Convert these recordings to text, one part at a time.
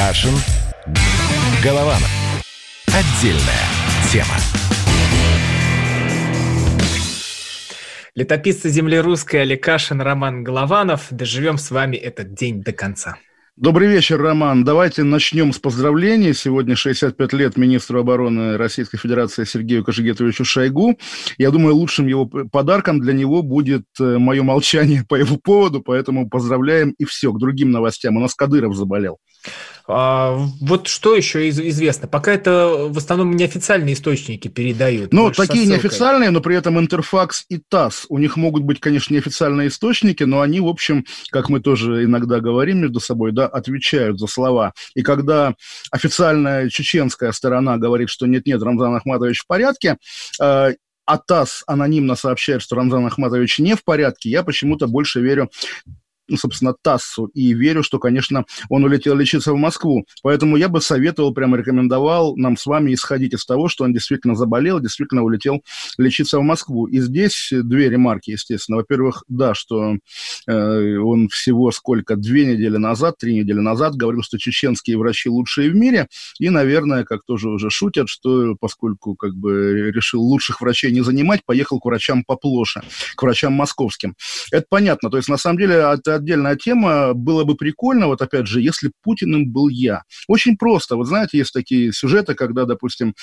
Кашин. Голованов. Отдельная тема. Летописцы земли русской Олег Кашин, Роман Голованов. Доживем с вами этот день до конца. Добрый вечер, Роман. Давайте начнем с поздравлений. Сегодня 65 лет министру обороны Российской Федерации Сергею Кожегетовичу Шойгу. Я думаю, лучшим его подарком для него будет э, мое молчание по его поводу, поэтому поздравляем и все. К другим новостям. У нас Кадыров заболел. А, вот что еще из- известно? Пока это в основном неофициальные источники передают. Ну, такие неофициальные, но при этом Интерфакс и ТАСС. У них могут быть, конечно, неофициальные источники, но они, в общем, как мы тоже иногда говорим между собой, да, отвечают за слова. И когда официальная чеченская сторона говорит, что нет-нет, Рамзан Ахматович в порядке, э, а ТАСС анонимно сообщает, что Рамзан Ахматович не в порядке, я почему-то больше верю ну, собственно, ТАССу, и верю, что, конечно, он улетел лечиться в Москву. Поэтому я бы советовал, прямо рекомендовал нам с вами исходить из того, что он действительно заболел, действительно улетел лечиться в Москву. И здесь две ремарки, естественно. Во-первых, да, что э, он всего сколько, две недели назад, три недели назад говорил, что чеченские врачи лучшие в мире, и, наверное, как тоже уже шутят, что поскольку как бы решил лучших врачей не занимать, поехал к врачам поплоше, к врачам московским. Это понятно. То есть, на самом деле, это отдельная тема. Было бы прикольно, вот опять же, если Путиным был я. Очень просто. Вот знаете, есть такие сюжеты, когда, допустим,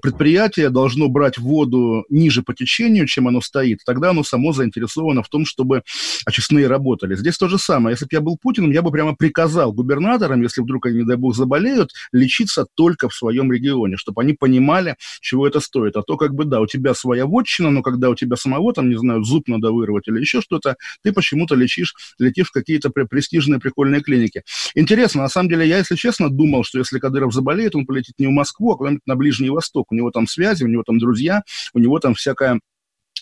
предприятие должно брать воду ниже по течению, чем оно стоит. Тогда оно само заинтересовано в том, чтобы очистные работали. Здесь то же самое. Если бы я был Путиным, я бы прямо приказал губернаторам, если вдруг они, не дай бог, заболеют, лечиться только в своем регионе, чтобы они понимали, чего это стоит. А то, как бы, да, у тебя своя вотчина, но когда у тебя самого, там, не знаю, зуб надо вырвать или еще что-то, ты почему-то лечишь, летишь в какие-то престижные, прикольные клиники. Интересно, на самом деле, я, если честно, думал, что если Кадыров заболеет, он полетит не в Москву, а куда-нибудь на Ближний Восток. У него там связи, у него там друзья, у него там всякая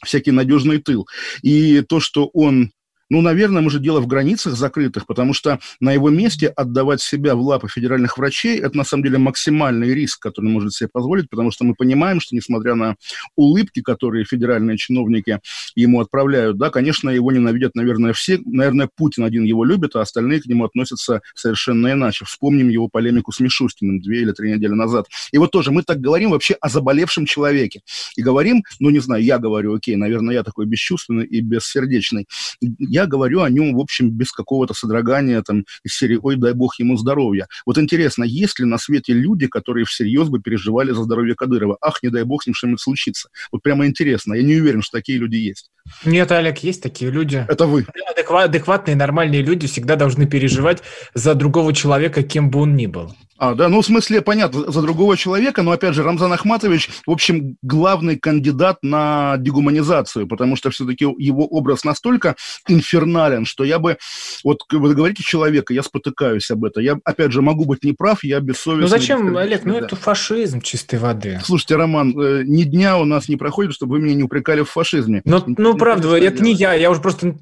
всякий надежный тыл. И то, что он ну, наверное, может, дело в границах закрытых, потому что на его месте отдавать себя в лапы федеральных врачей – это, на самом деле, максимальный риск, который может себе позволить, потому что мы понимаем, что, несмотря на улыбки, которые федеральные чиновники ему отправляют, да, конечно, его ненавидят, наверное, все. Наверное, Путин один его любит, а остальные к нему относятся совершенно иначе. Вспомним его полемику с Мишустиным две или три недели назад. И вот тоже мы так говорим вообще о заболевшем человеке. И говорим, ну, не знаю, я говорю, окей, наверное, я такой бесчувственный и бессердечный. Я я говорю о нем, в общем, без какого-то содрогания там из серии «Ой, дай бог ему здоровья». Вот интересно, есть ли на свете люди, которые всерьез бы переживали за здоровье Кадырова? Ах, не дай бог с ним что-нибудь случится. Вот прямо интересно. Я не уверен, что такие люди есть. Нет, Олег, есть такие люди. Это вы. Адекватные, нормальные люди всегда должны переживать за другого человека, кем бы он ни был. А, да, ну, в смысле, понятно, за другого человека, но, опять же, Рамзан Ахматович, в общем, главный кандидат на дегуманизацию, потому что все-таки его образ настолько инфернален, что я бы, вот, вы говорите человека, я спотыкаюсь об этом. Я, опять же, могу быть неправ, я бессовестный. Ну, зачем, Олег, ну, да. это фашизм чистой воды. Слушайте, Роман, э, ни дня у нас не проходит, чтобы вы меня не упрекали в фашизме. Ну, ну правда, это не я, я уже просто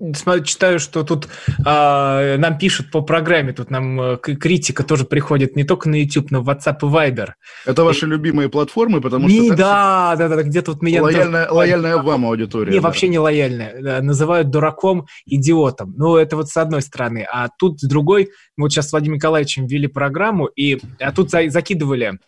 читаю, что тут а, нам пишут по программе, тут нам э, критика тоже приходит не только на YouTube, на WhatsApp и Viber. Это ваши и... любимые платформы, потому не, что... Да, да, да, где-то вот меня... Лояльная, тоже... лояльная вам аудитория. Не, да. вообще не лояльная. Да, называют дураком, идиотом. Ну, это вот с одной стороны. А тут с другой, вот сейчас с Владимиром Николаевичем ввели программу, и а тут за, закидывали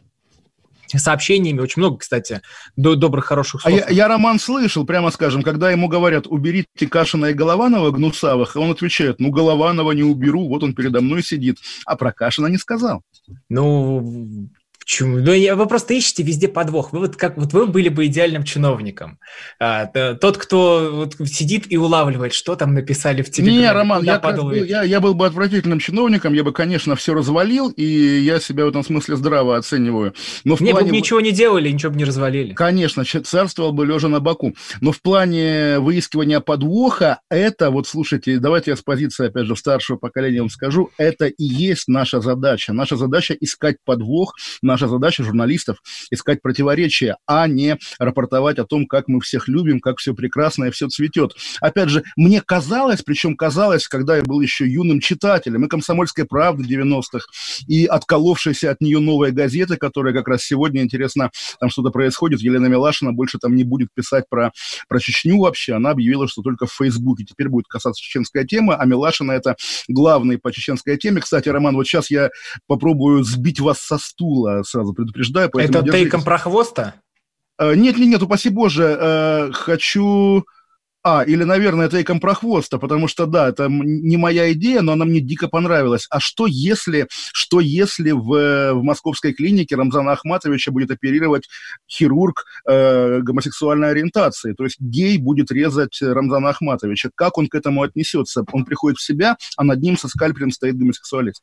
сообщениями, очень много, кстати, до добрых, хороших слов. А я, я Роман слышал, прямо скажем, когда ему говорят, уберите Кашина и Голованова, Гнусавых, он отвечает, ну, Голованова не уберу, вот он передо мной сидит. А про Кашина не сказал. Ну, Почему? Ну, я, вы просто ищете везде подвох. Вы вот как вот вы были бы идеальным чиновником. А, тот, кто вот сидит и улавливает, что там написали в телеграме. Не, Роман, я, я, я был бы отвратительным чиновником, я бы, конечно, все развалил, и я себя в этом смысле здраво оцениваю. Но в не, плане... бы ничего не делали, ничего бы не развалили. Конечно, царствовал бы лежа на боку. Но в плане выискивания подвоха, это, вот слушайте, давайте я с позиции, опять же, старшего поколения вам скажу, это и есть наша задача. Наша задача искать подвох, наша наша задача журналистов искать противоречия, а не рапортовать о том, как мы всех любим, как все прекрасно и все цветет. Опять же, мне казалось, причем казалось, когда я был еще юным читателем, и «Комсомольская правда» 90-х, и отколовшаяся от нее новая газета, которая как раз сегодня, интересно, там что-то происходит, Елена Милашина больше там не будет писать про, про Чечню вообще, она объявила, что только в Фейсбуке теперь будет касаться чеченская тема, а Милашина это главный по чеченской теме. Кстати, Роман, вот сейчас я попробую сбить вас со стула, сразу предупреждаю. Это тейком про хвоста? Э, нет, нет, нет, упаси Боже, э, хочу а, или, наверное, это и компрохвоста, потому что, да, это не моя идея, но она мне дико понравилась. А что если, что если в, в московской клинике Рамзана Ахматовича будет оперировать хирург э, гомосексуальной ориентации? То есть гей будет резать Рамзана Ахматовича. Как он к этому отнесется? Он приходит в себя, а над ним со скальпелем стоит гомосексуалист.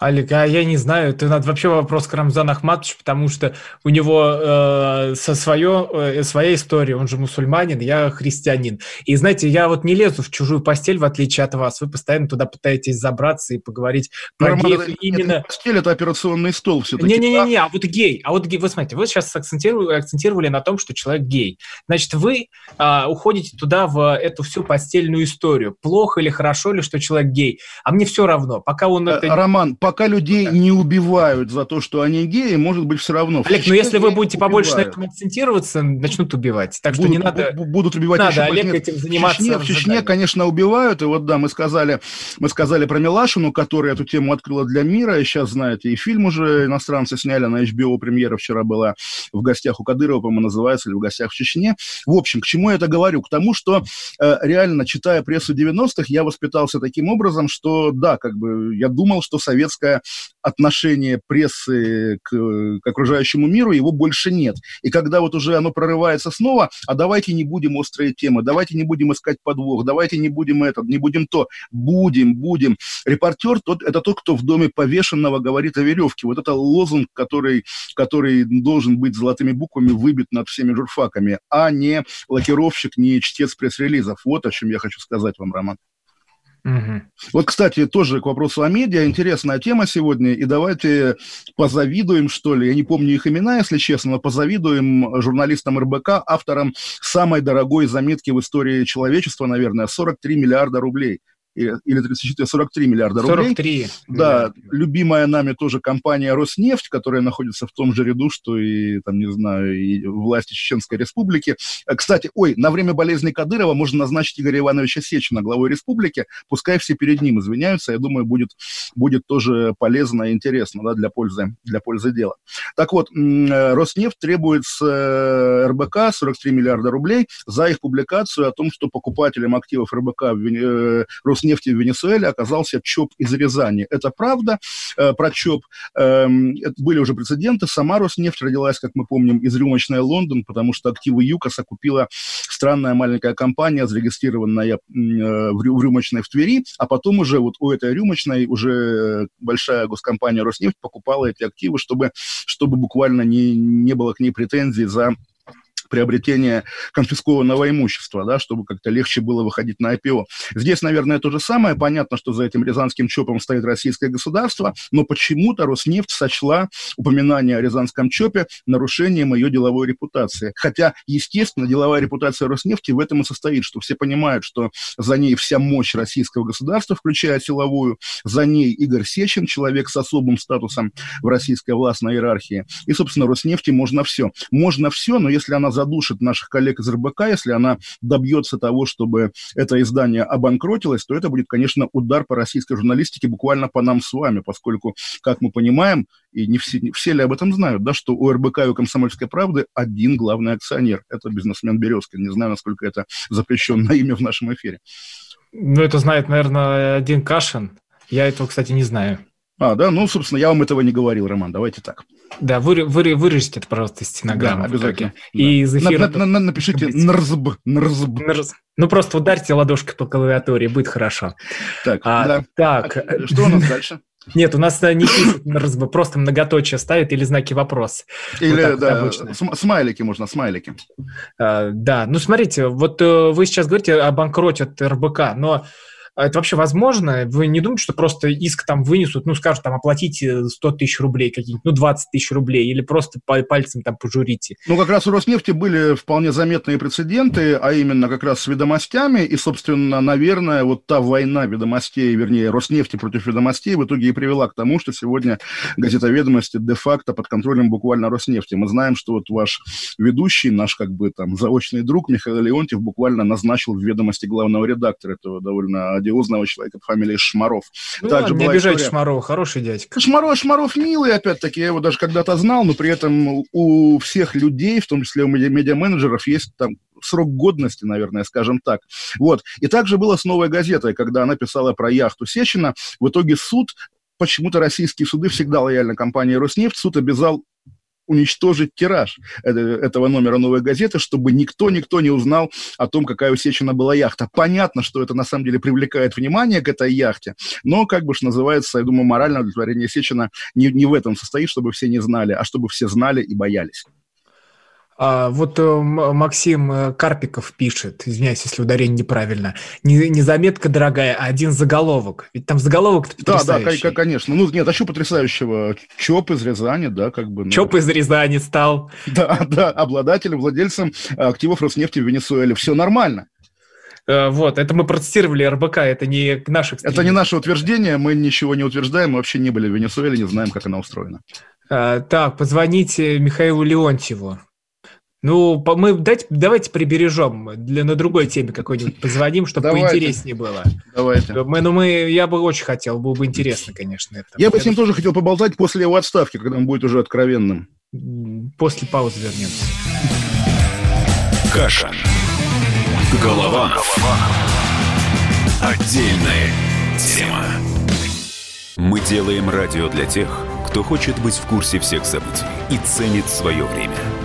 Алик, а я не знаю, это надо вообще вопрос к Рамзану Ахматовичу, потому что у него э, со свое, э, своя история, он же мусульманин, я христианин. И знаете, я вот не лезу в чужую постель, в отличие от вас, вы постоянно туда пытаетесь забраться и поговорить про Роман, геев. Это, именно... Это постель – это операционный стол все-таки. Не-не-не, а вот гей, а вот гей, вы смотрите, вы сейчас акцентировали, акцентировали на том, что человек гей. Значит, вы э, уходите туда в эту всю постельную историю. Плохо или хорошо ли, что человек гей? А мне все равно, пока он... Э, это... Роман, пока людей не убивают за то, что они геи, может быть, все равно. Олег, но если вы будете побольше убивают. на этом акцентироваться, начнут убивать. Так будут, что не надо... Будут убивать надо, еще Олег, этим заниматься. В Чечне, в Чечне, конечно, убивают. И вот, да, мы сказали, мы сказали про Милашину, которая эту тему открыла для мира. И сейчас, знаете, и фильм уже иностранцы сняли на HBO. Премьера вчера была в гостях у Кадырова, по-моему, называется, или в гостях в Чечне. В общем, к чему я это говорю? К тому, что э, реально, читая прессу 90-х, я воспитался таким образом, что, да, как бы я думал, что советское отношение прессы к, к окружающему миру, его больше нет. И когда вот уже оно прорывается снова, а давайте не будем острые темы, давайте не будем искать подвох, давайте не будем это, не будем то, будем, будем. Репортер тот, это тот, кто в доме повешенного говорит о веревке. Вот это лозунг, который, который должен быть золотыми буквами выбит над всеми журфаками, а не лакировщик, не чтец пресс-релизов. Вот о чем я хочу сказать вам, Роман. Угу. Вот, кстати, тоже к вопросу о медиа. Интересная тема сегодня. И давайте позавидуем, что ли. Я не помню их имена, если честно, но позавидуем журналистам РБК, авторам самой дорогой заметки в истории человечества, наверное, 43 миллиарда рублей – или 34, 43 миллиарда рублей. 43. Да, любимая нами тоже компания «Роснефть», которая находится в том же ряду, что и, там, не знаю, и власти Чеченской Республики. Э, кстати, ой, на время болезни Кадырова можно назначить Игоря Ивановича Сечина главой республики, пускай все перед ним извиняются, я думаю, будет, будет тоже полезно и интересно да, для, пользы, для пользы дела. Так вот, э, Роснефть требует с э, РБК 43 миллиарда рублей за их публикацию о том, что покупателем активов РБК в Роснефть нефти в Венесуэле оказался ЧОП из Рязани. Это правда э, про ЧОП. Э, были уже прецеденты. Сама Роснефть родилась, как мы помним, из рюмочной Лондон, потому что активы ЮКОСа купила странная маленькая компания, зарегистрированная э, в рюмочной в Твери, а потом уже вот у этой рюмочной уже большая госкомпания Роснефть покупала эти активы, чтобы, чтобы буквально не, не было к ней претензий за приобретения конфискованного имущества, да, чтобы как-то легче было выходить на IPO. Здесь, наверное, то же самое. Понятно, что за этим рязанским ЧОПом стоит российское государство, но почему-то Роснефть сочла упоминание о рязанском ЧОПе нарушением ее деловой репутации. Хотя, естественно, деловая репутация Роснефти в этом и состоит, что все понимают, что за ней вся мощь российского государства, включая силовую, за ней Игорь Сечин, человек с особым статусом в российской властной иерархии. И, собственно, Роснефти можно все. Можно все, но если она задушит наших коллег из РБК, если она добьется того, чтобы это издание обанкротилось, то это будет, конечно, удар по российской журналистике, буквально по нам с вами, поскольку, как мы понимаем, и не все, не все ли об этом знают, да, что у РБК и у «Комсомольской правды» один главный акционер. Это бизнесмен Березкин. Не знаю, насколько это запрещенное имя в нашем эфире. Ну, это знает, наверное, один Кашин. Я этого, кстати, не знаю. А, да, ну, собственно, я вам этого не говорил, Роман, давайте так. Да, вы, вы, вырежите это, пожалуйста, из стенограммы. Да, обязательно. Да. И из эфира... На, на, на, напишите нрзб, нрзб. нрзб. Ну, просто ударьте ладошкой по клавиатуре, будет хорошо. Так, а, да. Так. А что у нас дальше? Нет, у нас не пишет нрзб, просто многоточие ставит или знаки вопрос. Или, вот да, обычно. смайлики можно, смайлики. А, да, ну, смотрите, вот э, вы сейчас говорите о банкроте от РБК, но это вообще возможно? Вы не думаете, что просто иск там вынесут, ну, скажут, там, оплатите 100 тысяч рублей какие-нибудь, ну, 20 тысяч рублей, или просто пальцем там пожурите? Ну, как раз у Роснефти были вполне заметные прецеденты, а именно как раз с ведомостями, и, собственно, наверное, вот та война ведомостей, вернее, Роснефти против ведомостей в итоге и привела к тому, что сегодня газета «Ведомости» де-факто под контролем буквально Роснефти. Мы знаем, что вот ваш ведущий, наш как бы там заочный друг Михаил Леонтьев буквально назначил в «Ведомости» главного редактора этого довольно одиозного человека по фамилии Шмаров. Ну, Также ладно, не обижайте история... Шмарова, хороший дядька. Шмаров, Шмаров милый, опять-таки, я его даже когда-то знал, но при этом у всех людей, в том числе у медиа-менеджеров, есть там срок годности, наверное, скажем так. Вот. И также было с «Новой газетой», когда она писала про яхту Сечина. В итоге суд почему-то российские суды всегда лояльны компании «Роснефть». Суд обязал уничтожить тираж этого номера «Новой газеты», чтобы никто-никто не узнал о том, какая у Сечина была яхта. Понятно, что это на самом деле привлекает внимание к этой яхте, но, как бы что называется, я думаю, моральное удовлетворение Сечина не, не в этом состоит, чтобы все не знали, а чтобы все знали и боялись. А, вот э, Максим э, Карпиков пишет, извиняюсь, если ударение неправильно, не, не заметка дорогая, а один заголовок. Ведь там заголовок потрясающий. Да, да, конечно. Ну, нет, а что потрясающего? ЧОП из Рязани, да, как бы. Ну... ЧОП из Рязани стал. Да, да, обладателем, владельцем активов Роснефти в Венесуэле. Все нормально. Э, вот, это мы протестировали РБК, это не наше Это не наше утверждение, мы ничего не утверждаем, мы вообще не были в Венесуэле, не знаем, как она устроена. Так, позвоните Михаилу Леонтьеву. Ну, мы дайте, давайте прибережем для, на другой теме какой-нибудь позвоним, чтобы давайте. поинтереснее было. Давайте. Мы, ну, мы, я бы очень хотел, было бы интересно, конечно. Это. Я бы с ним тоже хотел поболтать после его отставки, когда он будет уже откровенным. После паузы вернемся. Каша. Голова. Отдельная тема. Мы делаем радио для тех, кто хочет быть в курсе всех событий и ценит свое время.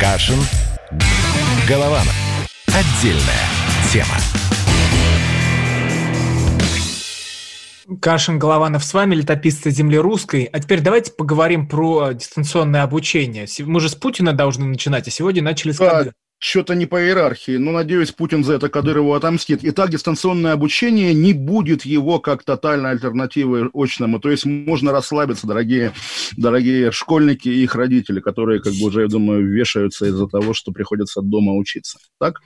Кашин. Голованов. Отдельная тема. Кашин Голованов с вами, летописцы земли русской. А теперь давайте поговорим про дистанционное обучение. Мы же с Путина должны начинать, а сегодня начали с да, что-то не по иерархии, но, надеюсь, Путин за это Кадырову отомстит. Итак, дистанционное обучение не будет его как тотальной альтернативы очному. То есть можно расслабиться, дорогие, дорогие школьники и их родители, которые, как бы уже, я думаю, вешаются из-за того, что приходится дома учиться. Так?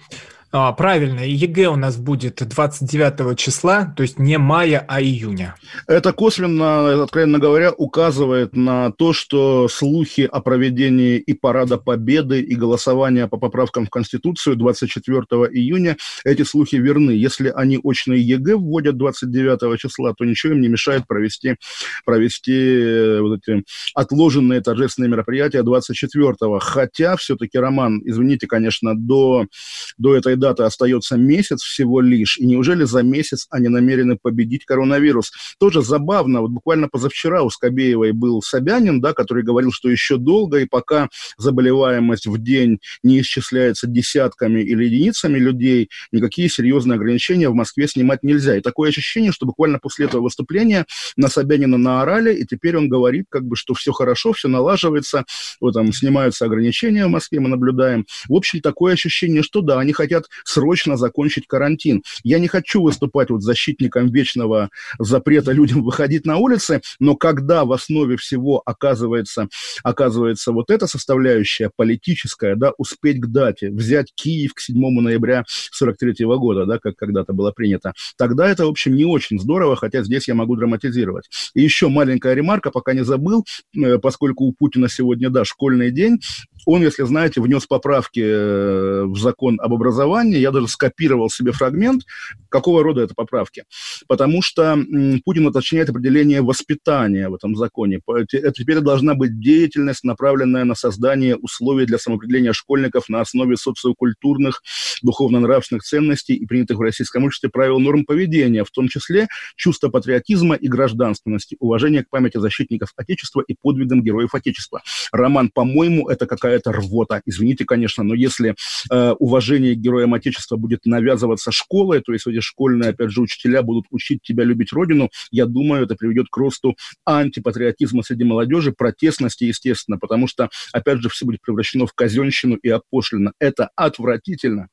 А, правильно, ЕГЭ у нас будет 29 числа, то есть не мая, а июня. Это косвенно, откровенно говоря, указывает на то, что слухи о проведении и парада Победы, и голосования по поправкам в Конституцию 24 июня, эти слухи верны. Если они очные ЕГЭ вводят 29 числа, то ничего им не мешает провести, провести э, вот эти отложенные торжественные мероприятия 24 -го. Хотя все-таки, Роман, извините, конечно, до, до этой даты остается месяц всего лишь, и неужели за месяц они намерены победить коронавирус? Тоже забавно, вот буквально позавчера у Скобеевой был Собянин, да, который говорил, что еще долго, и пока заболеваемость в день не исчисляется десятками или единицами людей, никакие серьезные ограничения в Москве снимать нельзя. И такое ощущение, что буквально после этого выступления на Собянина наорали, и теперь он говорит, как бы, что все хорошо, все налаживается, вот там снимаются ограничения в Москве, мы наблюдаем. В общем, такое ощущение, что да, они хотят срочно закончить карантин. Я не хочу выступать вот защитником вечного запрета людям выходить на улицы, но когда в основе всего оказывается, оказывается вот эта составляющая политическая, да, успеть к дате, взять Киев к 7 ноября 43 -го года, да, как когда-то было принято, тогда это, в общем, не очень здорово, хотя здесь я могу драматизировать. И еще маленькая ремарка, пока не забыл, э, поскольку у Путина сегодня, да, школьный день, он, если знаете, внес поправки э, в закон об образовании. Я даже скопировал себе фрагмент, какого рода это поправки. Потому что Путин уточняет определение воспитания в этом законе. Это теперь должна быть деятельность, направленная на создание условий для самоопределения школьников на основе социокультурных, духовно-нравственных ценностей и принятых в российском обществе правил норм поведения, в том числе чувство патриотизма и гражданственности, уважение к памяти защитников Отечества и подвигам героев Отечества. Роман, по-моему, это какая-то рвота. Извините, конечно, но если э, уважение к героям Отечества будет навязываться школой, то есть эти школьные, опять же, учителя будут учить тебя любить Родину, я думаю, это приведет к росту антипатриотизма среди молодежи, протестности, естественно, потому что, опять же, все будет превращено в казенщину и опошлено. Это отвратительно.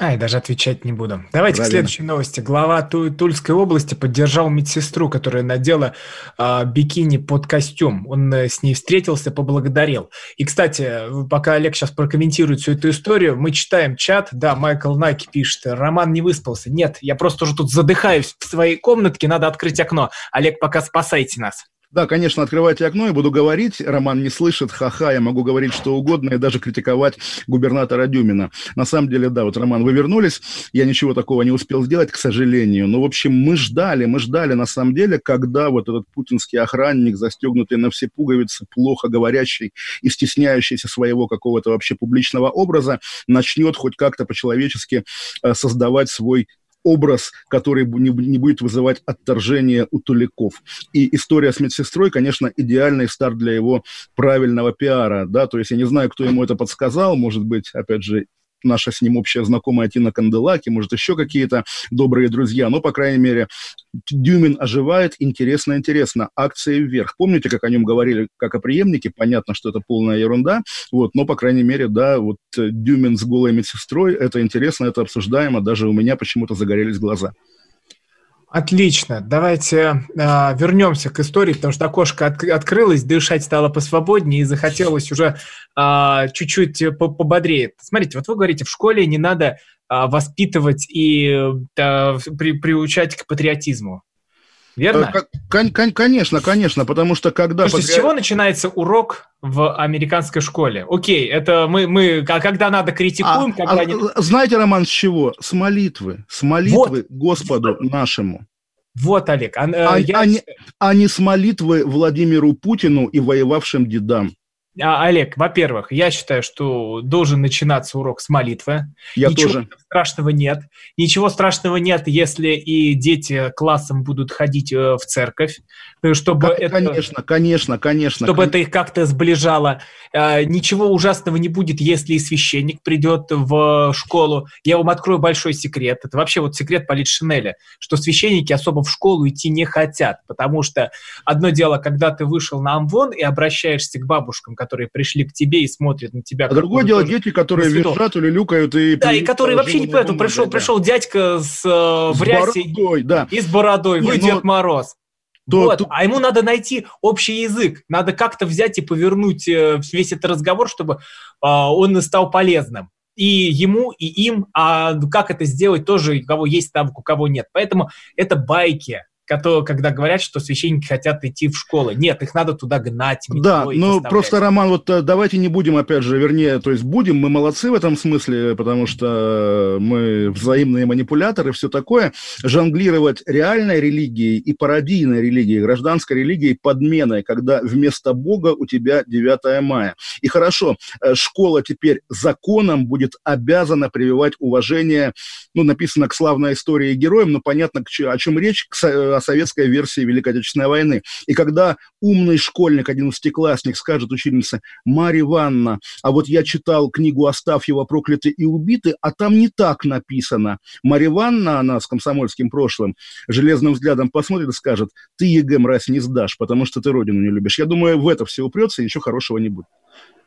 Ай, даже отвечать не буду. Давайте Правильно. к следующей новости. Глава Тульской области поддержал медсестру, которая надела э, бикини под костюм. Он э, с ней встретился, поблагодарил. И, кстати, пока Олег сейчас прокомментирует всю эту историю, мы читаем чат. Да, Майкл Наки пишет, Роман не выспался. Нет, я просто уже тут задыхаюсь в своей комнатке, надо открыть окно. Олег, пока спасайте нас. Да, конечно, открывайте окно и буду говорить. Роман не слышит, ха-ха, я могу говорить что угодно и даже критиковать губернатора Дюмина. На самом деле, да, вот, Роман, вы вернулись, я ничего такого не успел сделать, к сожалению. Но, в общем, мы ждали, мы ждали, на самом деле, когда вот этот путинский охранник, застегнутый на все пуговицы, плохо говорящий и стесняющийся своего какого-то вообще публичного образа, начнет хоть как-то по-человечески э, создавать свой образ, который не, не будет вызывать отторжение у туликов. И история с медсестрой, конечно, идеальный старт для его правильного пиара, да, то есть я не знаю, кто ему это подсказал, может быть, опять же, наша с ним общая знакомая Тина Канделаки, может, еще какие-то добрые друзья, но, по крайней мере, Дюмин оживает, интересно-интересно, акции вверх. Помните, как о нем говорили, как о преемнике? Понятно, что это полная ерунда, вот, но, по крайней мере, да, вот э, Дюмин с голой медсестрой, это интересно, это обсуждаемо, даже у меня почему-то загорелись глаза. Отлично. Давайте э, вернемся к истории, потому что окошко от, открылось, дышать стало посвободнее и захотелось уже э, чуть-чуть пободрее. Смотрите, вот вы говорите, в школе не надо э, воспитывать и э, при, приучать к патриотизму. Верно? Кон- кон- конечно, конечно, потому что когда... Слушайте, патри... с чего начинается урок в американской школе? Окей, это мы, мы а когда надо критикуем, а, когда а, не... Знаете, Роман, с чего? С молитвы. С молитвы вот. Господу нашему. Вот, Олег. А, а, я... а, не, а не с молитвы Владимиру Путину и воевавшим дедам. А, Олег, во-первых, я считаю, что должен начинаться урок с молитвы. Я Ничего тоже. страшного нет. Ничего страшного нет, если и дети классом будут ходить э, в церковь, э, чтобы как, это... Конечно, конечно, конечно. Чтобы конечно. это их как-то сближало. Э, ничего ужасного не будет, если и священник придет в школу. Я вам открою большой секрет. Это вообще вот секрет Полит Шинеля, что священники особо в школу идти не хотят, потому что одно дело, когда ты вышел на Амвон и обращаешься к бабушкам, которые пришли к тебе и смотрят на тебя. А другое дело дети, которые визжат или люкают и... Да, и которые вообще не поэтому пришел, да. пришел дядька с, э, в рясе бородой, да. и с бородой, не, вы но... Дед Мороз. То, вот. то... А ему надо найти общий язык. Надо как-то взять и повернуть э, весь этот разговор, чтобы э, он стал полезным. И ему, и им. А как это сделать, тоже у кого есть навык, у кого нет. Поэтому это байки которые, когда говорят, что священники хотят идти в школы. Нет, их надо туда гнать. Да, ну просто, Роман, вот э, давайте не будем, опять же, вернее, то есть будем, мы молодцы в этом смысле, потому что мы взаимные манипуляторы, все такое. Жонглировать реальной религией и пародийной религией, гражданской религией подменой, когда вместо Бога у тебя 9 мая. И хорошо, э, школа теперь законом будет обязана прививать уважение, ну, написано к славной истории героям, но понятно, о чем речь, к о советской версии Великой Отечественной войны. И когда умный школьник, одиннадцатиклассник, скажет учительнице, Марья Ивановна, а вот я читал книгу Астафьева «Прокляты и убиты», а там не так написано. Марья Ивановна, она с комсомольским прошлым, железным взглядом посмотрит и скажет, ты ЕГЭ, мразь, не сдашь, потому что ты родину не любишь. Я думаю, в это все упрется, и ничего хорошего не будет.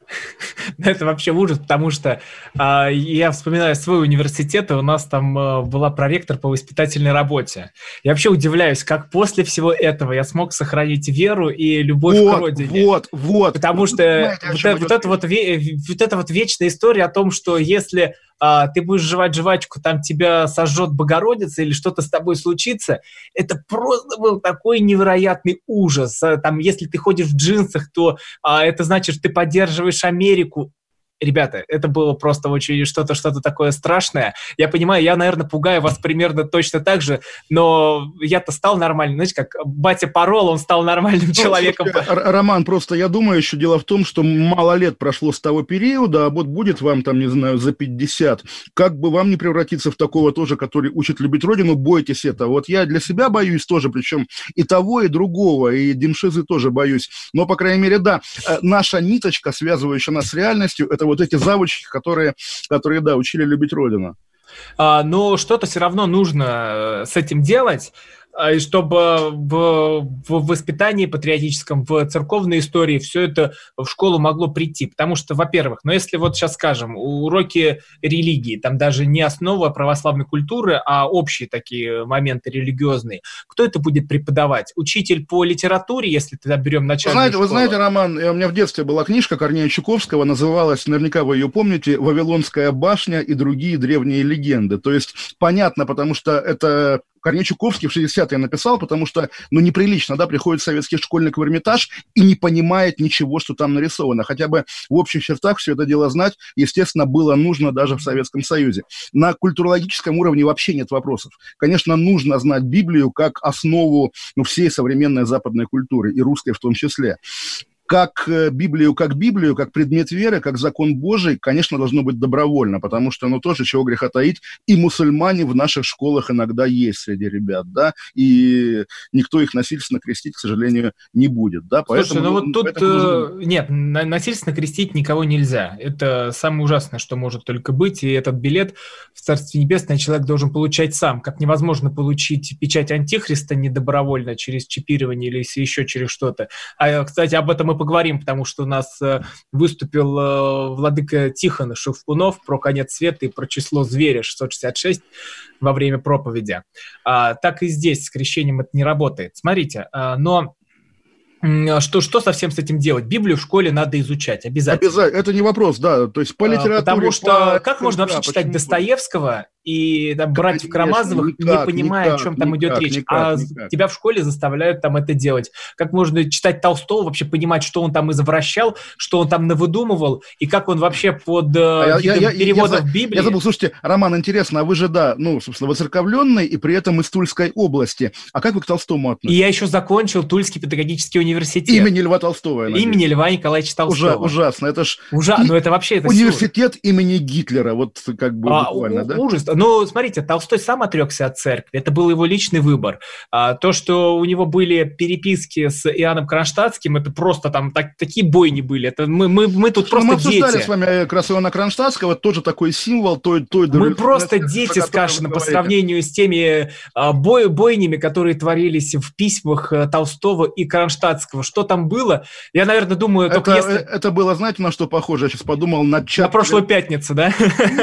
Это вообще ужас, потому что э, я вспоминаю свой университет, и у нас там э, была проректор по воспитательной работе. Я вообще удивляюсь, как после всего этого я смог сохранить веру и любовь вот, к родине. Вот, вот. Потому что вот, вот, это вот, ве, вот эта вот вечная история о том, что если а, ты будешь жевать жвачку, там тебя сожжет Богородица или что-то с тобой случится, это просто был такой невероятный ужас. А, там, если ты ходишь в джинсах, то а, это значит, что ты поддерживаешь Америку ребята, это было просто очень что-то, что-то такое страшное. Я понимаю, я, наверное, пугаю вас примерно точно так же, но я-то стал нормальным. Знаете, как батя Парол, он стал нормальным ну, человеком. Слушайте, Роман, просто я думаю, еще дело в том, что мало лет прошло с того периода, а вот будет вам там, не знаю, за 50, как бы вам не превратиться в такого тоже, который учит любить родину, бойтесь этого. Вот я для себя боюсь тоже, причем и того, и другого, и Демшизы тоже боюсь. Но, по крайней мере, да, э, наша ниточка, связывающая нас с реальностью, это вот эти завучки, которые, которые, да, учили любить Родину. А, но что-то все равно нужно э, с этим делать. А, и чтобы в, в воспитании патриотическом, в церковной истории все это в школу могло прийти. Потому что, во-первых, ну если вот сейчас скажем, уроки религии, там даже не основа православной культуры, а общие такие моменты религиозные, кто это будет преподавать? Учитель по литературе, если тогда берем начальную вы знаете, школу? Вы знаете, Роман, у меня в детстве была книжка Корнея Чуковского, называлась, наверняка вы ее помните, «Вавилонская башня и другие древние легенды». То есть понятно, потому что это Корней Чуковский в 60-е написал, потому что, ну, неприлично, да, приходит советский школьник в Эрмитаж и не понимает ничего, что там нарисовано. Хотя бы в общих чертах все это дело знать, естественно, было нужно даже в Советском Союзе. На культурологическом уровне вообще нет вопросов. Конечно, нужно знать Библию как основу ну, всей современной западной культуры, и русской в том числе как э, Библию, как Библию, как предмет веры, как закон Божий, конечно, должно быть добровольно, потому что, ну, тоже, чего греха таить, и мусульмане в наших школах иногда есть среди ребят, да, и никто их насильственно крестить, к сожалению, не будет, да, поэтому... Слушай, ну вот тут, нужно... Э, нет, насильственно крестить никого нельзя, это самое ужасное, что может только быть, и этот билет в Царстве Небесное человек должен получать сам, как невозможно получить печать Антихриста недобровольно через чипирование или еще через что-то. А, кстати, об этом мы поговорим, потому что у нас э, выступил э, владыка Тихон Шевкунов про конец света и про число зверя 666 во время проповеди. А, так и здесь с крещением это не работает. Смотрите, а, но что, что совсем с этим делать? Библию в школе надо изучать, обязательно. Обязательно, это не вопрос, да, то есть по а, литературе... Потому что по... как можно вообще да, читать Достоевского и там, братьев Карамазовых, никак, не понимая, никак, о чем там никак, идет речь. Никак, а никак. тебя в школе заставляют там это делать. Как можно читать Толстого, вообще понимать, что он там извращал, что он там навыдумывал, и как он вообще под э, а я, я, переводом я, Библии... Я забыл, слушайте, Роман, интересно, а вы же, да, ну, собственно, воцерковленный и при этом из Тульской области. А как вы к Толстому относитесь? И я еще закончил Тульский педагогический университет. Имени Льва Толстого, Имени Льва Николаевича Толстого. Ужа, ужасно, это ж... Ужасно, но это вообще... Это университет все... имени Гитлера, вот как бы а, буквально, да? Ужас. Ну, смотрите, Толстой сам отрекся от церкви, это был его личный выбор. А, то, что у него были переписки с Иоанном Кронштадтским, это просто там так, такие бойни были. Это мы, мы, мы тут просто мы обсуждали дети. с вами как раз Иоанна Кронштадтского, тоже такой символ той... той мы просто дети, скажем, по сравнению с теми а, бой, бойнями, которые творились в письмах а, Толстого и Кронштадтского. Что там было? Я, наверное, думаю, это, если... Это было, знаете, на что похоже? Я сейчас подумал на чат... На прошлую пятницу, да?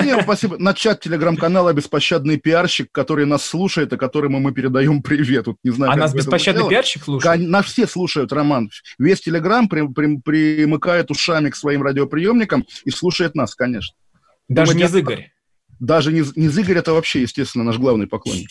Не, спасибо. На чат телеграм-канала «Беспощадный пиарщик», который нас слушает, и которому мы передаем привет. Вот, не знаю, а нас беспощадный пиарщик слушает? Нас все слушают, Роман. Весь Телеграм при, при, примыкает ушами к своим радиоприемникам и слушает нас, конечно. Даже Думаете, не Игорь? Даже не, не Игорь, это вообще, естественно, наш главный поклонник.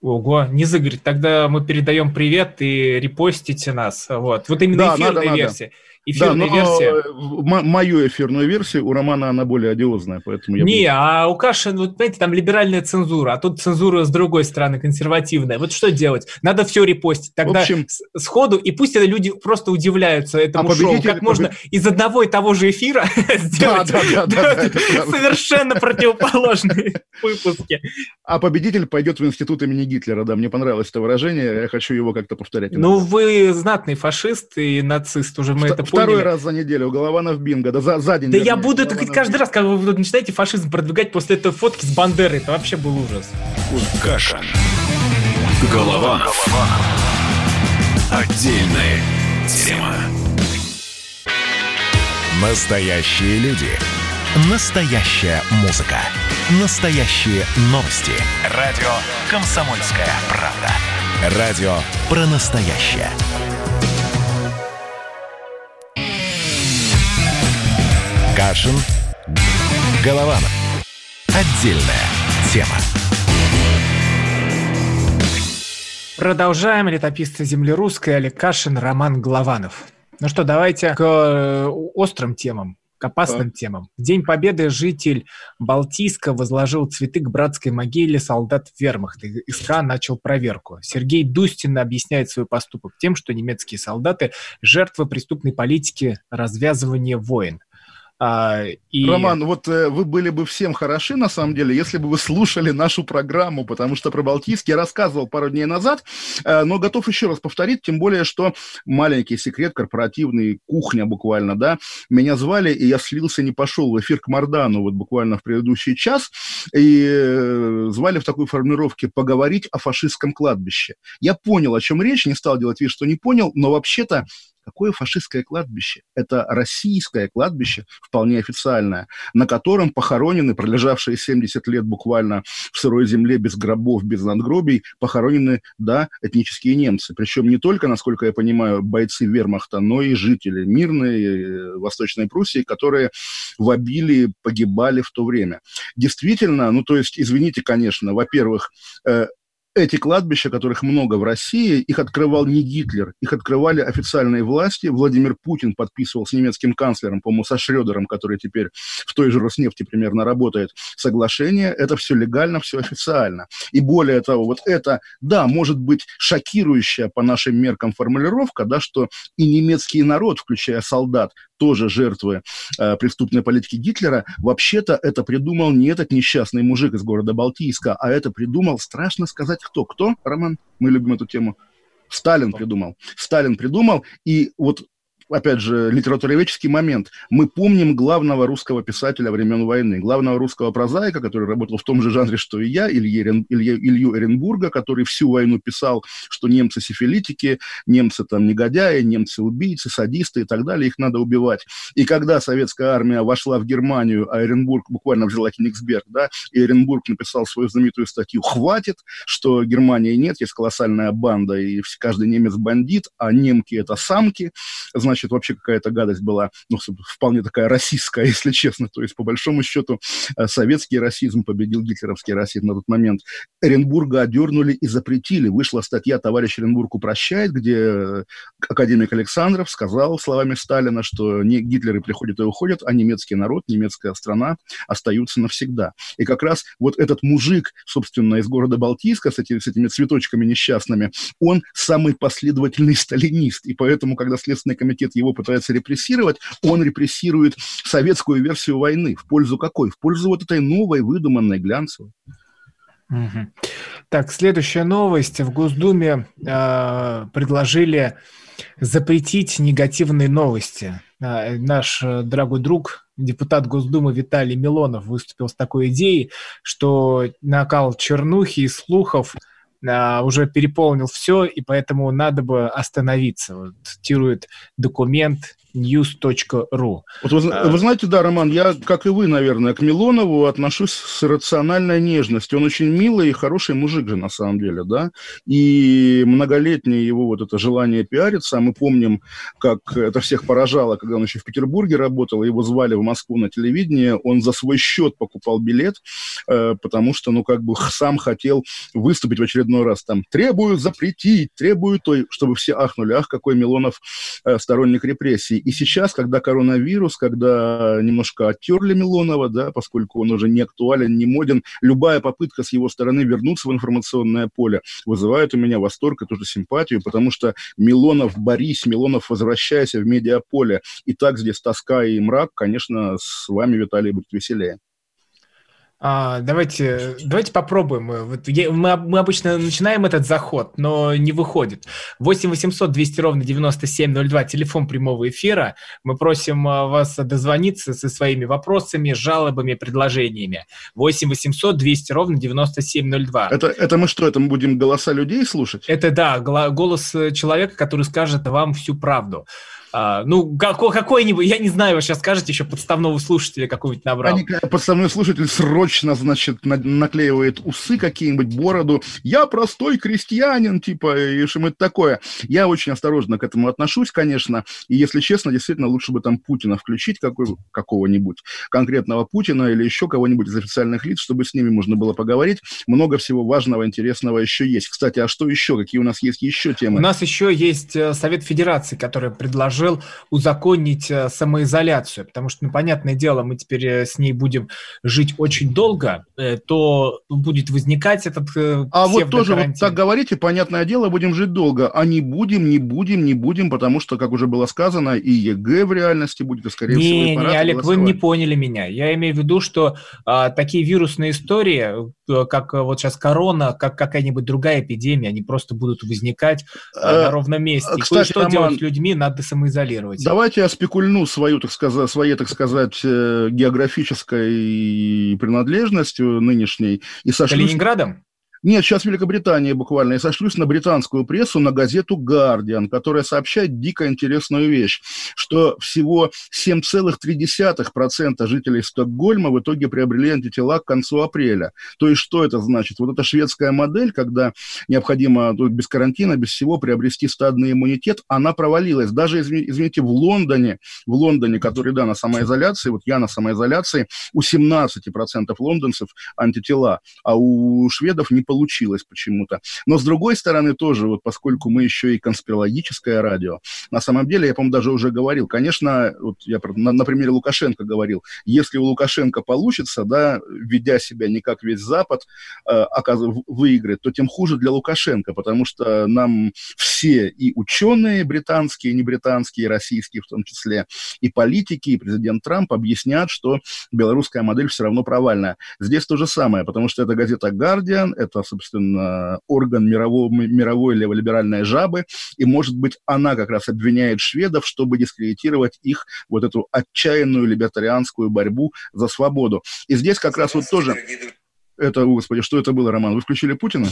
Ого, не Игорь, тогда мы передаем привет и репостите нас. Вот, вот именно да, эфирная надо, версия. Надо эфирная да, версия. Мою эфирную версию, у Романа она более одиозная, поэтому я... Не, буду... а у Каши, вот, знаете, там либеральная цензура, а тут цензура с другой стороны, консервативная. Вот что делать? Надо все репостить. Тогда в общем... сходу, и пусть это люди просто удивляются этому а шоу. Как можно из одного и того же эфира сделать совершенно противоположные выпуски. А победитель пойдет в институт имени Гитлера, да, мне понравилось это выражение, я хочу его как-то повторять. Ну, вы знатный фашист и нацист, уже мы это Второй поняли. раз за неделю, Голованов бинго, да за, за день. Да я буду это каждый раз, когда вы начинаете фашизм продвигать после этой фотки с Бандерой, это вообще был ужас. Каша. Голованов. Отдельная тема. Настоящие люди. Настоящая музыка. Настоящие новости. Радио «Комсомольская правда». Радио про настоящее. Кашин. Голованов. Отдельная тема. Продолжаем. Летописцы земли русской Олег Кашин, Роман Голованов. Ну что, давайте к э, острым темам, к опасным да. темам. В День Победы житель Балтийска возложил цветы к братской могиле солдат вермахта. ИСК начал проверку. Сергей Дустин объясняет свой поступок тем, что немецкие солдаты – жертвы преступной политики развязывания войн. А, и... Роман, вот э, вы были бы всем хороши, на самом деле, если бы вы слушали нашу программу, потому что про Балтийский я рассказывал пару дней назад, э, но готов еще раз повторить, тем более, что маленький секрет, корпоративный, кухня буквально, да, меня звали, и я слился, не пошел в эфир к Мардану вот буквально в предыдущий час, и э, звали в такой формулировке «поговорить о фашистском кладбище». Я понял, о чем речь, не стал делать вид, что не понял, но вообще-то Какое фашистское кладбище? Это российское кладбище, вполне официальное, на котором похоронены, пролежавшие 70 лет буквально в сырой земле, без гробов, без надгробий, похоронены, да, этнические немцы. Причем не только, насколько я понимаю, бойцы вермахта, но и жители мирной э, Восточной Пруссии, которые в обилии погибали в то время. Действительно, ну то есть, извините, конечно, во-первых, э, эти кладбища, которых много в России, их открывал не Гитлер, их открывали официальные власти. Владимир Путин подписывал с немецким канцлером, по-моему, со Шредером, который теперь в той же Роснефти примерно работает, соглашение. Это все легально, все официально. И более того, вот это, да, может быть шокирующая по нашим меркам формулировка, да, что и немецкий народ, включая солдат, тоже жертвы э, преступной политики Гитлера, вообще-то это придумал не этот несчастный мужик из города Балтийска, а это придумал, страшно сказать, кто? Кто, Роман? Мы любим эту тему. Сталин придумал. Сталин придумал, и вот опять же, литературоведческий момент. Мы помним главного русского писателя времен войны, главного русского прозаика, который работал в том же жанре, что и я, Илья, Илья, Илью Эренбурга, который всю войну писал, что немцы сифилитики, немцы там негодяи, немцы убийцы, садисты и так далее, их надо убивать. И когда советская армия вошла в Германию, а Эренбург буквально взяла Кенигсберг, да, и Эренбург написал свою знаменитую статью «Хватит», что Германии нет, есть колоссальная банда, и каждый немец бандит, а немки это самки, значит, значит, вообще какая-то гадость была, ну, вполне такая расистская, если честно. То есть, по большому счету, э, советский расизм победил гитлеровский расизм на тот момент. Оренбурга одернули и запретили. Вышла статья «Товарищ Оренбург упрощает», где э, академик Александров сказал словами Сталина, что не Гитлеры приходят и уходят, а немецкий народ, немецкая страна остаются навсегда. И как раз вот этот мужик, собственно, из города Балтийска с, эти, с этими цветочками несчастными, он самый последовательный сталинист. И поэтому, когда Следственный комитет Совет его пытается репрессировать, он репрессирует советскую версию войны. В пользу какой? В пользу вот этой новой, выдуманной, глянцевой. Угу. Так, следующая новость. В Госдуме э, предложили запретить негативные новости. Э, наш дорогой друг, депутат Госдумы Виталий Милонов выступил с такой идеей, что накал чернухи и слухов – а, уже переполнил все, и поэтому надо бы остановиться. Вот, цитирует документ news.ru. Вот вы, а... вы знаете, да, Роман, я, как и вы, наверное, к Милонову отношусь с рациональной нежностью. Он очень милый и хороший мужик же, на самом деле, да, и многолетнее его вот это желание пиариться, мы помним, как это всех поражало, когда он еще в Петербурге работал, его звали в Москву на телевидение, он за свой счет покупал билет, э, потому что, ну, как бы сам хотел выступить в очередной раз там, требую запретить, требую то, чтобы все ахнули, ах, какой Милонов э, сторонник репрессий. И сейчас, когда коронавирус, когда немножко оттерли Милонова, да, поскольку он уже не актуален, не моден, любая попытка с его стороны вернуться в информационное поле вызывает у меня восторг и тоже симпатию, потому что Милонов, Борис, Милонов, возвращайся в медиаполе. И так здесь тоска и мрак, конечно, с вами, Виталий, будет веселее. А, давайте, давайте попробуем. Вот я, мы, мы обычно начинаем этот заход, но не выходит. 8 800 200 ровно 9702, телефон прямого эфира. Мы просим а, вас дозвониться со своими вопросами, жалобами, предложениями. 8 800 200 ровно 9702. Это, это мы что, это мы будем голоса людей слушать? Это, да, голос человека, который скажет вам всю правду. А, ну, какой-нибудь, я не знаю, вы сейчас скажете, еще подставного слушателя какого-нибудь набрал. Они, подставной слушатель срочно, значит, на, наклеивает усы какие-нибудь, бороду. Я простой крестьянин, типа, и что-нибудь такое. Я очень осторожно к этому отношусь, конечно, и, если честно, действительно, лучше бы там Путина включить какой, какого-нибудь, конкретного Путина или еще кого-нибудь из официальных лиц, чтобы с ними можно было поговорить. Много всего важного, интересного еще есть. Кстати, а что еще? Какие у нас есть еще темы? У нас еще есть э, Совет Федерации, который предложил узаконить э, самоизоляцию, потому что, ну, понятное дело, мы теперь э, с ней будем жить очень долго, то будет возникать этот А вот тоже вот так говорите, понятное дело, будем жить долго, а не будем, не будем, не будем, потому что, как уже было сказано, и ЕГЭ в реальности будет, и, скорее не, всего, и Не, Олег, вы не поняли меня. Я имею в виду, что а, такие вирусные истории, как вот сейчас корона, как какая-нибудь другая эпидемия, они просто будут возникать а, на ровном месте. Кстати, что Роман, делать с людьми, надо самоизолировать. Давайте я спекульну свою, так сказать, своей, так сказать, э, географической принадлежностью нынешней. И сошлюсь... Калининградом? Нет, сейчас Великобритания буквально. Я сошлюсь на британскую прессу, на газету «Гардиан», которая сообщает дико интересную вещь, что всего 7,3% жителей Стокгольма в итоге приобрели антитела к концу апреля. То есть что это значит? Вот эта шведская модель, когда необходимо ну, без карантина, без всего приобрести стадный иммунитет, она провалилась. Даже, извините, в Лондоне, в Лондоне, который, да, на самоизоляции, вот я на самоизоляции, у 17% лондонцев антитела, а у шведов не получилось почему-то. Но с другой стороны тоже, вот поскольку мы еще и конспирологическое радио, на самом деле, я, по-моему, даже уже говорил, конечно, вот я на, на примере Лукашенко говорил, если у Лукашенко получится, да, ведя себя не как весь Запад, э, выиграет, то тем хуже для Лукашенко, потому что нам все и ученые британские, не британские, российские в том числе, и политики, и президент Трамп объяснят, что белорусская модель все равно провальная. Здесь то же самое, потому что это газета Guardian, это собственно, орган мирового, мировой леволиберальной жабы, и, может быть, она как раз обвиняет шведов, чтобы дискредитировать их вот эту отчаянную либертарианскую борьбу за свободу. И здесь как раз вот тоже... Это, господи, что это было, Роман? Вы включили Путина?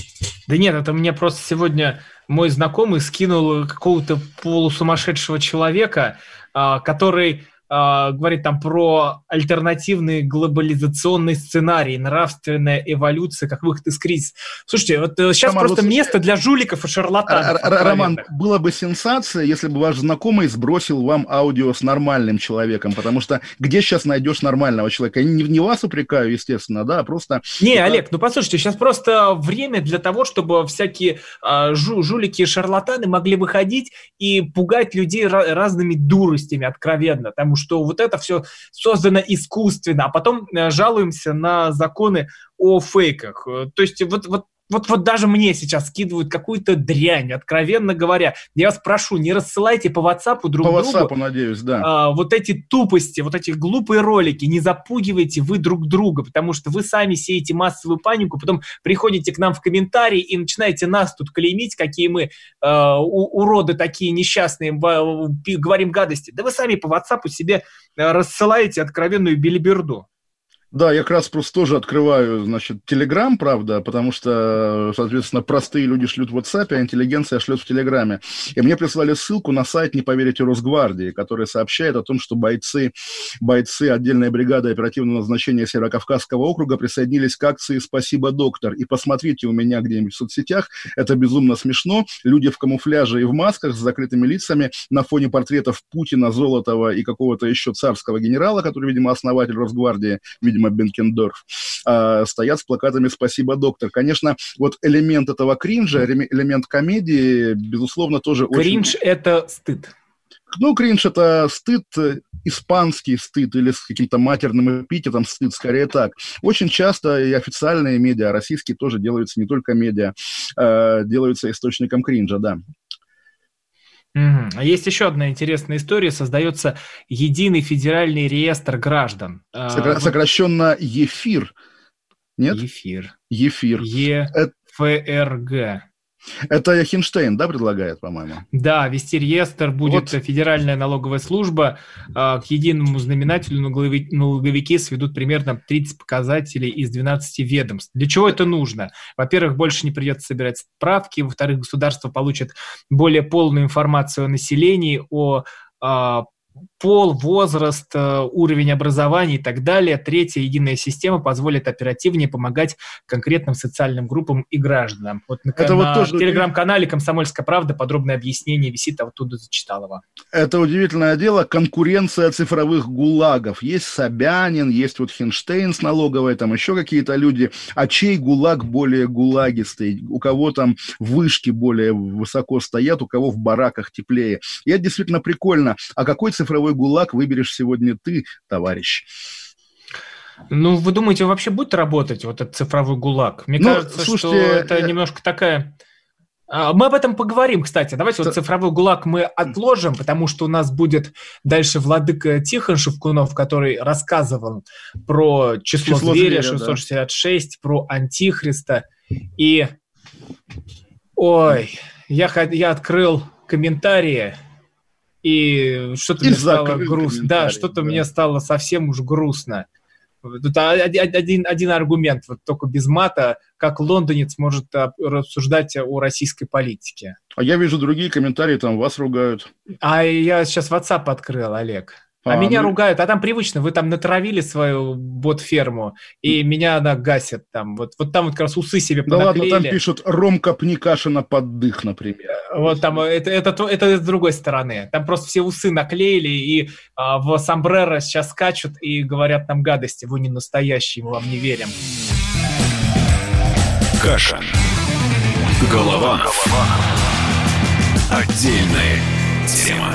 Да нет, это мне просто сегодня мой знакомый скинул какого-то полусумасшедшего человека, а, который говорит там про альтернативный глобализационный сценарий, нравственная эволюция как выход из кризиса. Слушайте, вот сейчас Роман, просто вот... место для жуликов и шарлатанов. Роман, было бы сенсация, если бы ваш знакомый сбросил вам аудио с нормальным человеком, потому что где сейчас найдешь нормального человека? Я не, не вас упрекаю, естественно, да, а просто... Не, это... Олег, ну послушайте, сейчас просто время для того, чтобы всякие э, жу жулики и шарлатаны могли выходить и пугать людей разными дуростями откровенно, потому что вот это все создано искусственно, а потом э, жалуемся на законы о фейках. Э, то есть вот, вот вот, вот даже мне сейчас скидывают какую-то дрянь, откровенно говоря. Я вас прошу, не рассылайте по WhatsApp друг по другу. По WhatsApp, надеюсь, да. А, вот эти тупости, вот эти глупые ролики, не запугивайте вы друг друга, потому что вы сами сеете массовую панику, потом приходите к нам в комментарии и начинаете нас тут клеймить, какие мы э, уроды такие несчастные, говорим гадости. Да вы сами по WhatsApp себе э, рассылаете откровенную билиберду. Да, я как раз просто тоже открываю, значит, Телеграм, правда, потому что, соответственно, простые люди шлют в WhatsApp, а интеллигенция шлет в Телеграме. И мне прислали ссылку на сайт, не поверите, Росгвардии, который сообщает о том, что бойцы, бойцы отдельной бригады оперативного назначения Северокавказского округа присоединились к акции «Спасибо, доктор». И посмотрите у меня где-нибудь в соцсетях, это безумно смешно. Люди в камуфляже и в масках с закрытыми лицами на фоне портретов Путина, Золотова и какого-то еще царского генерала, который, видимо, основатель Росгвардии, видимо, видимо, Бенкендорф, а, стоят с плакатами «Спасибо, доктор». Конечно, вот элемент этого кринжа, элемент комедии, безусловно, тоже Кринж очень... Кринж – это стыд. Ну, кринж – это стыд, э, испанский стыд или с каким-то матерным эпитетом стыд, скорее так. Очень часто и официальные медиа, российские тоже делаются, не только медиа, э, делаются источником кринжа, да. Угу. Есть еще одна интересная история. Создается единый федеральный реестр граждан. А, Сокра- сокращенно ЕФИР. Нет? Ефир. Ефир. ЕФРГ. Это Хинштейн, да, предлагает, по-моему? Да, вести реестр будет вот. Федеральная налоговая служба. А, к единому знаменателю налоговики сведут примерно 30 показателей из 12 ведомств. Для чего это нужно? Во-первых, больше не придется собирать справки. Во-вторых, государство получит более полную информацию о населении, о а, пол, возраст, э, уровень образования и так далее. Третья единая система позволит оперативнее помогать конкретным социальным группам и гражданам. Вот на, Это на вот тоже... телеграм-канале «Комсомольская правда» подробное объяснение висит, а оттуда зачитал его. Это удивительное дело. Конкуренция цифровых гулагов. Есть Собянин, есть вот Хинштейн с налоговой, там еще какие-то люди. А чей гулаг более гулагистый? У кого там вышки более высоко стоят, у кого в бараках теплее? И это действительно прикольно. А какой цифровой ГУЛАГ выберешь сегодня ты, товарищ? Ну, вы думаете, вообще будет работать вот этот цифровой ГУЛАГ? Мне ну, кажется, слушайте, что это я... немножко такая... А, мы об этом поговорим, кстати. Давайте вот цифровой ГУЛАГ мы отложим, потому что у нас будет дальше Владыка Тихон Шевкунов, который рассказывал про число, число зверя, зверя 666, да. про Антихриста. И, ой, я, я открыл комментарии и что-то мне стало грустно. Да, что-то да. мне стало совсем уж грустно. Тут один, один аргумент, вот только без мата, как лондонец может рассуждать о российской политике. А я вижу другие комментарии, там вас ругают. А я сейчас WhatsApp открыл, Олег. А, а меня ну... ругают, а там привычно, вы там натравили свою бот-ферму, и меня она гасит там. Вот, вот там вот как раз усы себе Да ладно, там пишут «Ромка пни Кашина под дых», например. Вот там, это, это, это, это с другой стороны. Там просто все усы наклеили, и а, в сомбреро сейчас скачут и говорят нам гадости. Вы не настоящие, мы вам не верим. Каша. Голова. Отдельная тема.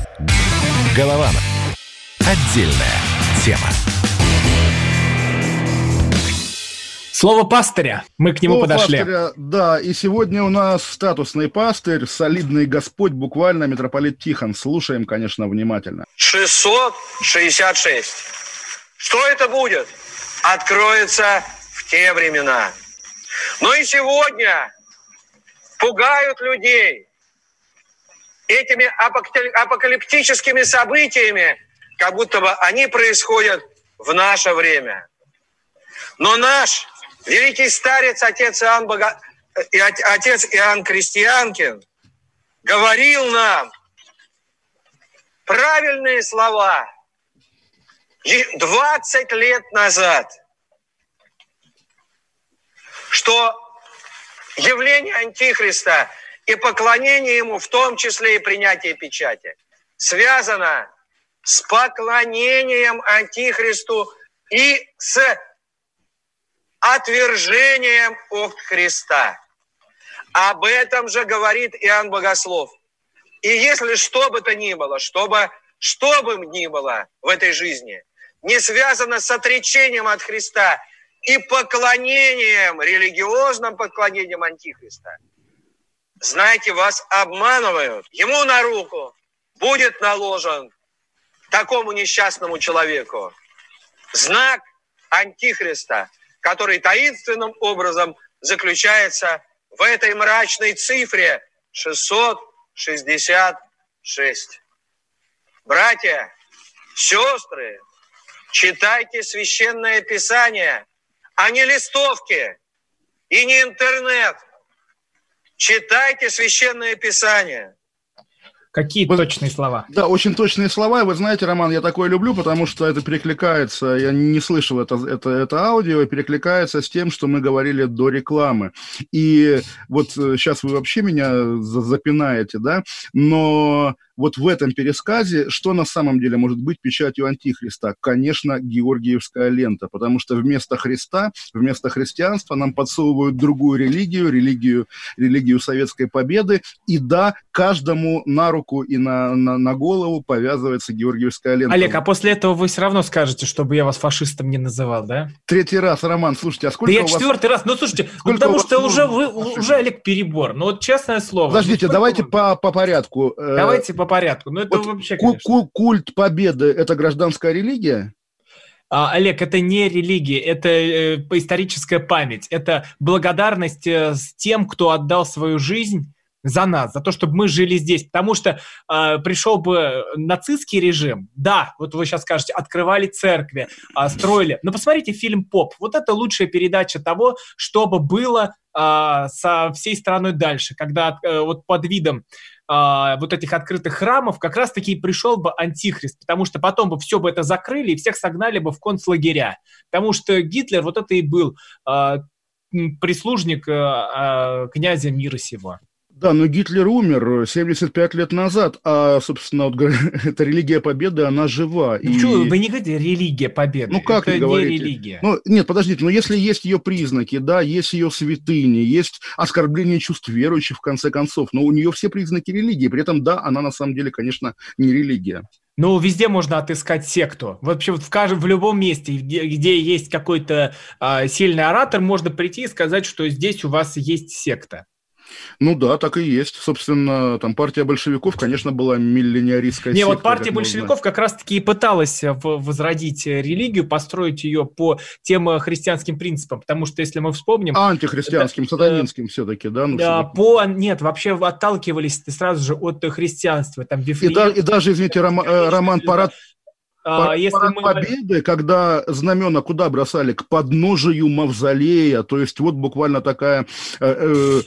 Голованов. Отдельная тема. Слово пастыря. Мы к нему Слово подошли. Пастыря, да, и сегодня у нас статусный пастырь, солидный Господь, буквально митрополит Тихон. Слушаем, конечно, внимательно. 666. Что это будет? Откроется в те времена. Но и сегодня пугают людей этими апокалиптическими событиями, как будто бы они происходят в наше время. Но наш великий старец, отец Иоанн, Бога... отец Иоанн Крестьянкин, говорил нам правильные слова 20 лет назад, что явление Антихриста и поклонение ему, в том числе и принятие печати, связано с поклонением Антихристу и с отвержением от Христа. Об этом же говорит Иоанн Богослов. И если что бы то ни было, чтобы, что бы ни было в этой жизни, не связано с отречением от Христа и поклонением, религиозным поклонением Антихриста, знаете, вас обманывают. Ему на руку будет наложен такому несчастному человеку знак Антихриста, который таинственным образом заключается в этой мрачной цифре 666. Братья, сестры, читайте священное писание, а не листовки и не интернет. Читайте священное писание. Какие вы, точные слова? Да, очень точные слова. Вы знаете, Роман, я такое люблю, потому что это перекликается, я не слышал это, это, это аудио, перекликается с тем, что мы говорили до рекламы. И вот сейчас э, вы вообще меня запинаете, да, но вот в этом пересказе, что на самом деле может быть печатью Антихриста? Конечно, Георгиевская лента, потому что вместо Христа, вместо христианства нам подсовывают другую религию, религию, религию советской победы, и да, каждому на руку и на, на, на голову повязывается Георгиевская лента. Олег, а после этого вы все равно скажете, чтобы я вас фашистом не называл, да? Третий раз, Роман, слушайте, а сколько да у вас... я четвертый раз, ну слушайте, ну, потому что уже, вы, уже, Олег, перебор, ну вот честное слово. Подождите, ну, давайте по, по порядку. Э, давайте по порядку. Ну, это Вот вообще, ку- ку- культ победы – это гражданская религия? А, Олег, это не религия, это э, историческая память. Это благодарность э, с тем, кто отдал свою жизнь за нас, за то, чтобы мы жили здесь. Потому что э, пришел бы нацистский режим, да, вот вы сейчас скажете, открывали церкви, а, строили. Но посмотрите фильм «Поп». Вот это лучшая передача того, что бы было а, со всей страной дальше, когда э, вот под видом а, вот этих открытых храмов как раз-таки пришел бы антихрист, потому что потом бы все бы это закрыли и всех согнали бы в концлагеря. Потому что Гитлер вот это и был а, прислужник а, а, князя мира сего. Да, но Гитлер умер 75 лет назад, а, собственно, вот, эта религия победы, она жива. Ну, и- чё, вы не говорите религия победы. Ну, как это не говорите? религия. Ну, нет, подождите, но если есть ее признаки, да, есть ее святыни, есть оскорбление чувств верующих, в конце концов, но у нее все признаки религии, при этом, да, она на самом деле, конечно, не религия. Ну, везде можно отыскать секту. Вообще, вот в, каждом, в любом месте, где, где есть какой-то а, сильный оратор, можно прийти и сказать, что здесь у вас есть секта. Ну да, так и есть. Собственно, там партия большевиков, конечно, была миллионеристская Не, секта, вот партия как большевиков как раз-таки и пыталась э, возродить э, религию, построить ее по тем э, христианским принципам, потому что, если мы вспомним, знаем. Антихристианским, сатанинским все-таки, да? Ну, да, всё-таки. по, нет, вообще отталкивались сразу же от э, христианства, там и, Вифлеем, да- и даже, извините, Рома- э, Роман, парад, а, Пар- если парад мы... Победы, когда знамена куда бросали? К подножию мавзолея, то есть вот буквально такая, э, э,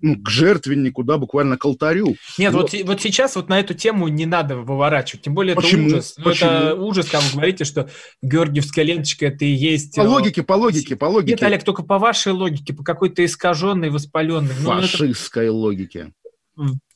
ну, к жертвеннику, да, буквально к алтарю. Нет, Вот. вот, сейчас вот на эту тему не надо выворачивать, тем более Почему? это ужас. Ну, Почему? Это ужас, когда вы говорите, что Георгиевская ленточка это и есть... По э, логике, по логике, по логике. Нет, Олег, только по вашей логике, по какой-то искаженной, воспаленной. Ну, это фашистской логике.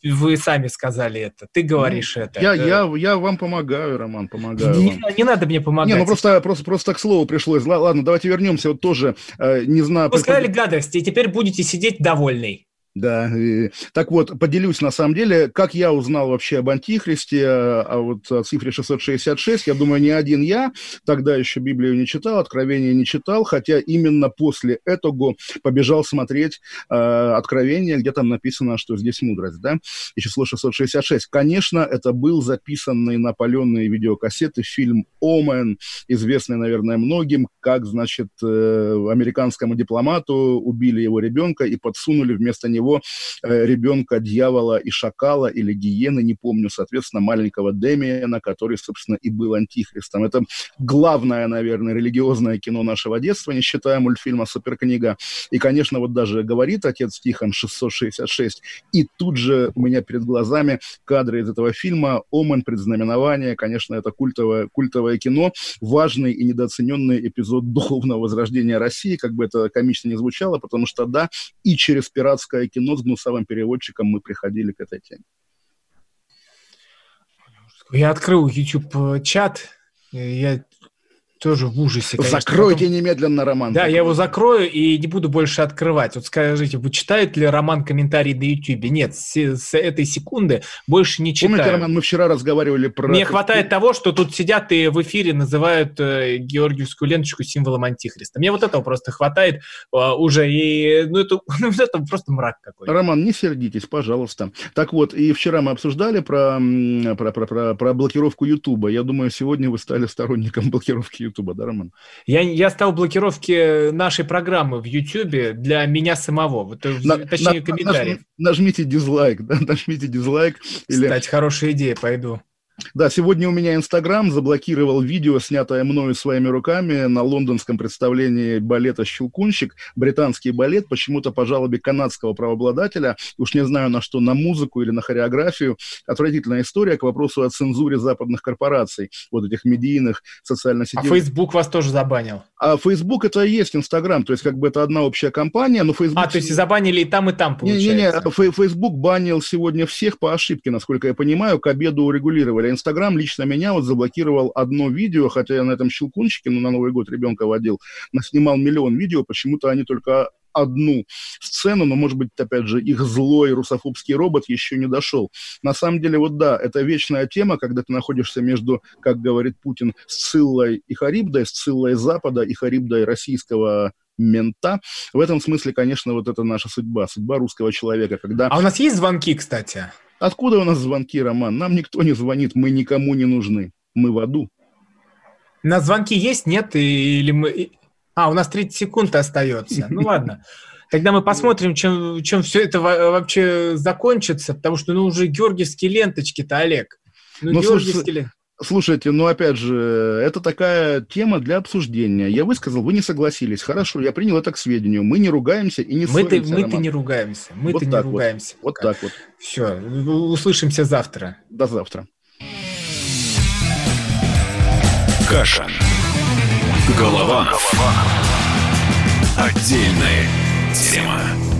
Вы сами сказали это, ты говоришь это. Ну, Я, Это- я, я вам помогаю, Роман, помогаю Не, вам. не надо мне помогать. Не, ну просто, просто, просто к слову пришлось. Ла- Ладно, давайте вернемся. Вот тоже, э, не знаю... Вы сказали гадости, и теперь будете сидеть довольный. Да, и- так вот, поделюсь на самом деле, как я узнал вообще об Антихристе, а а вот о цифре 666, я думаю, не один я, тогда еще Библию не читал, Откровение не читал, хотя именно после этого побежал смотреть э, Откровение, где там написано, что здесь мудрость, да, и число 666. Конечно, это был записанный на паленые видеокассеты фильм «Омен», известный, наверное, многим, как, значит, э, американскому дипломату убили его ребенка и подсунули вместо него э, ребенка дьявола и шакала или гиены, не помню, соответственно, маленького Демиана, который, собственно, и был антихристом. Это главное, наверное, религиозное кино нашего детства, не считая мультфильма «Суперкнига». И, конечно, вот даже говорит отец Тихон 666, и тут же у меня перед глазами кадры из этого фильма «Омен. Предзнаменование». Конечно, это культовое, культовое кино, важный и недооцененный эпизод духовного возрождения России, как бы это комично не звучало, потому что, да, и через пиратское кино с гнусавым переводчиком мы приходили к этой теме. Я открыл YouTube-чат, я тоже в ужасе. конечно. Закройте Потом- немедленно роман. Да, я его закрою и не буду больше открывать. Вот скажите, вы читаете ли роман комментарий на YouTube? Нет, с, с этой секунды больше не читаю. Помните, Роман, мы вчера разговаривали про... Мне хватает того, что тут сидят и в эфире называют э, Георгиевскую ленточку символом антихриста. Мне вот этого просто хватает а, уже. И, ну, это, ну, это просто мрак какой-то. Роман, не сердитесь, пожалуйста. Так вот, и вчера мы обсуждали про, про, про, про, про блокировку Ютуба. Я думаю, сегодня вы стали сторонником блокировки Ютуба, да, Роман? Я, я стал блокировки нашей программы в YouTube для меня самого. Вот, э, На- точнее, на- комментариев. нажми- нажмите дизлайк, да, нажмите дизлайк. Или... Кстати, хорошая идея, пойду. Да, сегодня у меня Инстаграм заблокировал видео, снятое мною своими руками на лондонском представлении балета «Щелкунщик». Британский балет, почему-то по жалобе канадского правообладателя, уж не знаю на что, на музыку или на хореографию. Отвратительная история к вопросу о цензуре западных корпораций, вот этих медийных социальных А сетей. Facebook вас тоже забанил. А Facebook это и есть Инстаграм, то есть как бы это одна общая компания, но Facebook... А, то есть и забанили и там, и там, Не-не-не, получается. Фей- Facebook банил сегодня всех по ошибке, насколько я понимаю, к обеду урегулировали. Инстаграм лично меня вот заблокировал одно видео, хотя я на этом щелкунчике, ну, на Новый год ребенка водил, снимал миллион видео, почему-то они только одну сцену, но, может быть, опять же, их злой русофобский робот еще не дошел. На самом деле, вот да, это вечная тема, когда ты находишься между, как говорит Путин, Сциллой и Харибдой, Сциллой Запада и Харибдой российского мента. В этом смысле, конечно, вот это наша судьба, судьба русского человека, когда... А у нас есть звонки, кстати? Откуда у нас звонки, Роман? Нам никто не звонит, мы никому не нужны. Мы в аду. На звонки есть, нет? Или мы... А, у нас 30 секунд остается. Ну ладно. Тогда мы посмотрим, чем, чем все это вообще закончится, потому что ну уже георгиевские ленточки-то, Олег. Ну, ну георгиевские... Слушайте, ну опять же, это такая тема для обсуждения. Я высказал, вы не согласились. Хорошо, я принял это к сведению. Мы не ругаемся и не мы-то, ссоримся. Мы-то не ругаемся. Мы-то вот не ругаемся. Вот, вот так вот. Все, услышимся завтра. До завтра. Каша. Голова. Голова. Отдельная тема.